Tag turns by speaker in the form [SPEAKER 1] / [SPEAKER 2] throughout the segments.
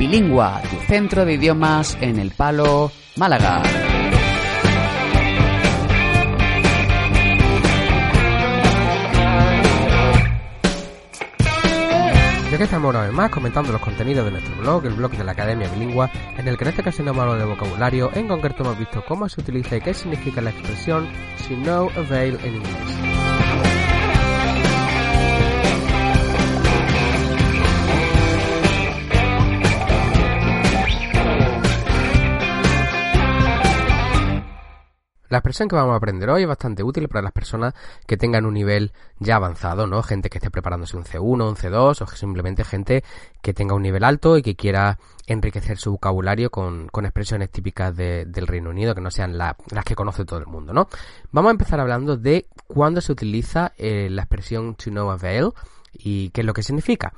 [SPEAKER 1] Bilingua, tu centro de idiomas en el Palo, Málaga.
[SPEAKER 2] Ya que estamos una vez más comentando los contenidos de nuestro blog, el blog de la Academia Bilingua, en el que en caso no hemos hablado de vocabulario, en concreto hemos visto cómo se utiliza y qué significa la expresión to no avail en inglés. La expresión que vamos a aprender hoy es bastante útil para las personas que tengan un nivel ya avanzado, ¿no? Gente que esté preparándose un C1, un C2 o simplemente gente que tenga un nivel alto y que quiera enriquecer su vocabulario con, expresiones típicas de- del Reino Unido que no sean la- las que conoce todo el mundo, ¿no? Vamos a empezar hablando de cuándo se utiliza eh, la expresión to no avail y qué es lo que significa.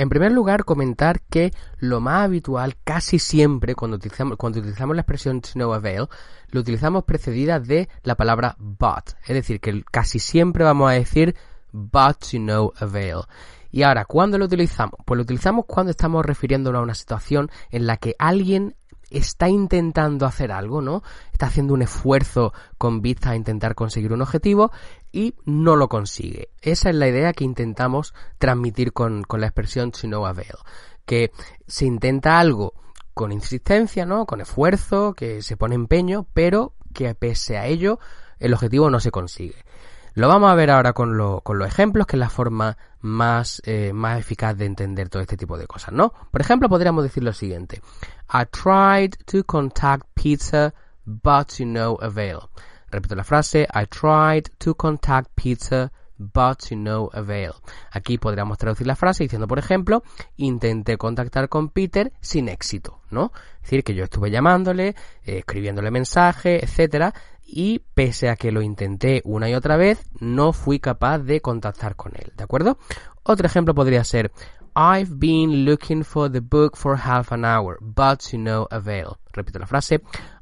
[SPEAKER 2] En primer lugar, comentar que lo más habitual casi siempre cuando utilizamos, la expresión to no avail, lo utilizamos precedida de la palabra but. Es decir, que casi siempre vamos a decir but to no avail. Y ahora, ¿cuándo lo utilizamos? Pues lo utilizamos cuando estamos refiriéndonos a una situación en la que alguien está intentando hacer algo, ¿no? Está haciendo un esfuerzo con vista a intentar conseguir un objetivo y no lo consigue. Esa es la idea que intentamos transmitir con, con la expresión to no avail. Que se intenta algo con insistencia, ¿no? Con esfuerzo, que se pone empeño, pero que pese a ello el objetivo no se consigue. Lo vamos a ver ahora con, lo- con los ejemplos, que es la forma más, eh, más eficaz de entender todo este tipo de cosas, ¿no? Por ejemplo, podríamos decir lo siguiente. I tried to contact Peter, but to no avail. Repito la frase. I tried to contact Peter, but to no avail. Aquí podríamos traducir la frase diciendo, por ejemplo, intenté contactar con Peter sin éxito, ¿no? Es decir, que yo estuve llamándole, eh, escribiéndole mensajes, etcétera, y pese a que lo intenté una y otra vez, no fui capaz de contactar con él, ¿de acuerdo? Otro ejemplo podría ser I've been looking for the book for half an hour, but to no avail. Repito la frase.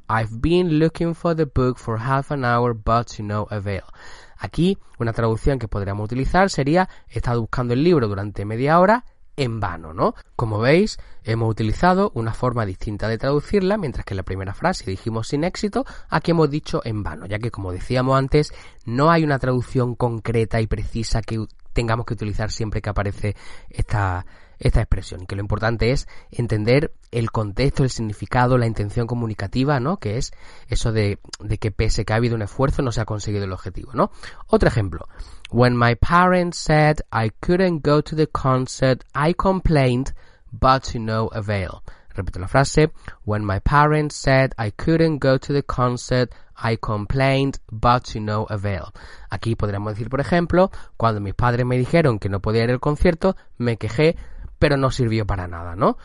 [SPEAKER 2] I've been looking for the book for half an hour, but to no avail. Aquí, una traducción que podríamos utilizar sería he estado buscando el libro durante media hora en vano, ¿no? Como veis, hemos utilizado una forma distinta de traducirla, mientras que en la primera frase dijimos sin éxito, aquí hemos dicho en vano, ya que como decíamos antes, no hay una traducción concreta y precisa que tengamos que utilizar siempre que aparece esta, esta expresión y que lo importante es entender el contexto, el significado, la intención comunicativa, ¿no? Que es eso de, que pese que ha habido un esfuerzo no se ha conseguido el objetivo, ¿no? Otro ejemplo. When my parents said I couldn't go to the concert, I complained, but to no avail. Repito la frase. When my parents said I couldn't go to the concert, I complained, but to no avail. Aquí podríamos decir, por ejemplo, cuando mis padres me dijeron que no podía ir al concierto, me quejé, pero no sirvió para nada, ¿no?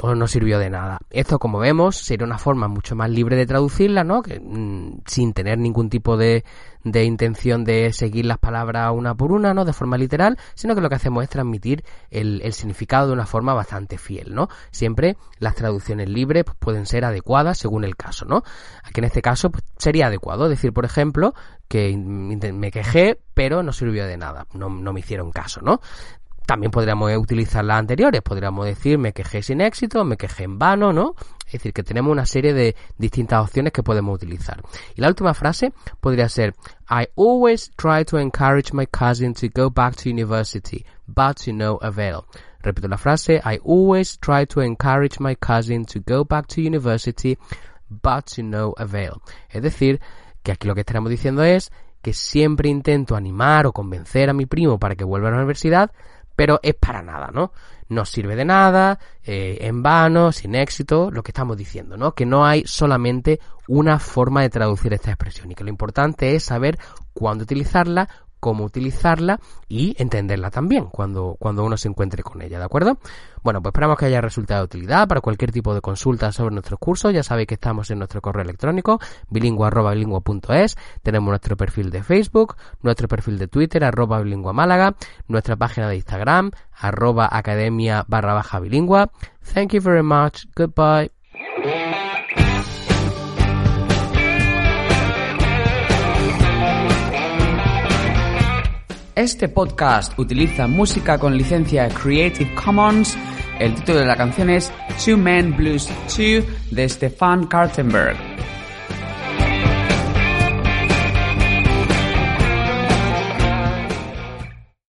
[SPEAKER 2] O no sirvió de nada. Esto, como vemos, sería una forma mucho más libre de traducirla, ¿no? Que, mm, sin tener ningún tipo de, de intención de seguir las palabras una por una, ¿no? De forma literal, sino que lo que hacemos es transmitir el, significado de una forma bastante fiel, ¿no? Siempre las traducciones libres pues, pueden ser adecuadas según el caso, ¿no? Aquí en este caso pues, sería adecuado decir, por ejemplo, que me quejé, pero no sirvió de nada, no, no me hicieron caso, ¿no? También podríamos utilizar las anteriores, podríamos decir me quejé sin éxito, me quejé en vano, ¿no? Es decir, que tenemos una serie de distintas opciones que podemos utilizar. Y la última frase podría ser I always try to encourage my cousin to go back to university, but to no avail. Repito la frase I always try to encourage my cousin to go back to university, but to no avail. Es decir, que aquí lo que estaremos diciendo es que siempre intento animar o convencer a mi primo para que vuelva a la universidad, pero es para nada, ¿no? No sirve de nada, eh, en vano, sin éxito, lo que estamos diciendo, ¿no? Que no hay solamente una forma de traducir esta expresión y que lo importante es saber cuándo utilizarla, cómo utilizarla y entenderla también cuando, cuando uno se encuentre con ella, ¿de acuerdo? Bueno, pues esperamos que haya resultado de utilidad para cualquier tipo de consulta sobre nuestros cursos. Ya sabéis que estamos en nuestro correo electrónico bilingua.bilingua.es. Tenemos nuestro perfil de Facebook, nuestro perfil de Twitter, arroba bilingua Málaga, nuestra página de Instagram, arroba academia barra baja bilingua. Thank you very much. Goodbye.
[SPEAKER 1] Este podcast utiliza música con licencia Creative Commons. El título de la canción es Two Men Blues 2 de Stefan Kartenberg.